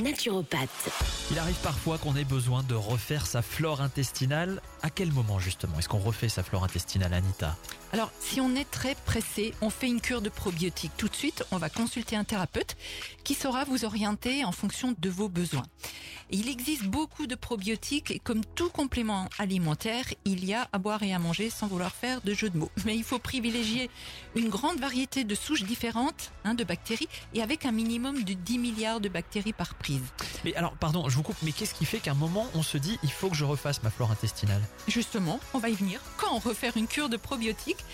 naturopathe. Il arrive parfois qu'on ait besoin de refaire sa flore intestinale. À quel moment justement est-ce qu'on refait sa flore intestinale, Anita? Alors, si on est très pressé, on fait une cure de probiotiques. Tout de suite, on va consulter un thérapeute qui saura vous orienter en fonction de vos besoins. Il existe beaucoup de probiotiques et comme tout complément alimentaire, il y a à boire et à manger sans vouloir faire de jeu de mots. Mais il faut privilégier une grande variété de souches différentes hein, de bactéries et avec un minimum de 10 milliards de bactéries par Mais alors, pardon, je vous coupe, mais qu'est-ce qui fait qu'à un moment on se dit il faut que je refasse ma flore intestinale? Justement, on va y venir. Quand refaire une cure de probiotiques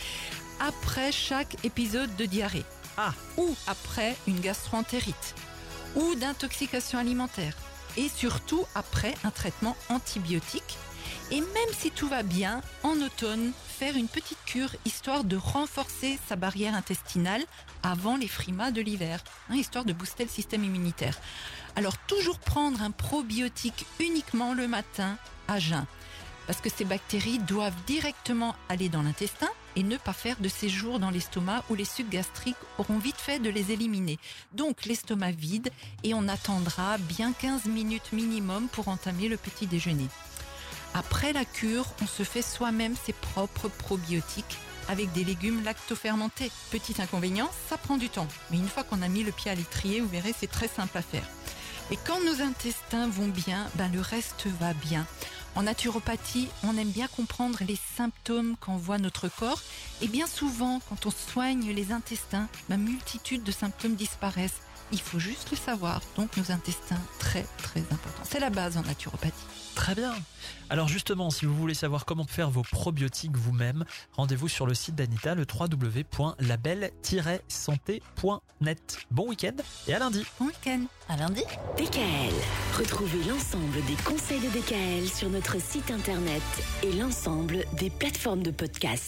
après chaque épisode de diarrhée. Ah, ou après une gastroentérite. Ou d'intoxication alimentaire. Et surtout après un traitement antibiotique. Et même si tout va bien, en automne, faire une petite cure histoire de renforcer sa barrière intestinale avant les frimas de l'hiver, hein, histoire de booster le système immunitaire. Alors toujours prendre un probiotique uniquement le matin à jeun parce que ces bactéries doivent directement aller dans l'intestin et ne pas faire de séjour dans l'estomac où les sucs gastriques auront vite fait de les éliminer. Donc l'estomac vide et on attendra bien 15 minutes minimum pour entamer le petit déjeuner. Après la cure, on se fait soi-même ses propres probiotiques avec des légumes lactofermentés. Petit inconvénient, ça prend du temps. Mais une fois qu'on a mis le pied à l'étrier, vous verrez, c'est très simple à faire. Et quand nos intestins vont bien, ben le reste va bien. En naturopathie, on aime bien comprendre les symptômes qu'envoie notre corps et bien souvent, quand on soigne les intestins, ma multitude de symptômes disparaissent. Il faut juste le savoir. Donc nos intestins, très très important. C'est la base en naturopathie. très bien. Alors justement, si vous voulez savoir comment faire vos probiotiques vous-même, rendez-vous sur le site d'Anita, le www.label-santé.net. Bon week-end et à lundi. Bon week-end. À lundi. DKL, retrouvez l'ensemble des conseils de DKL sur notre site internet et l'ensemble des plateformes de podcast.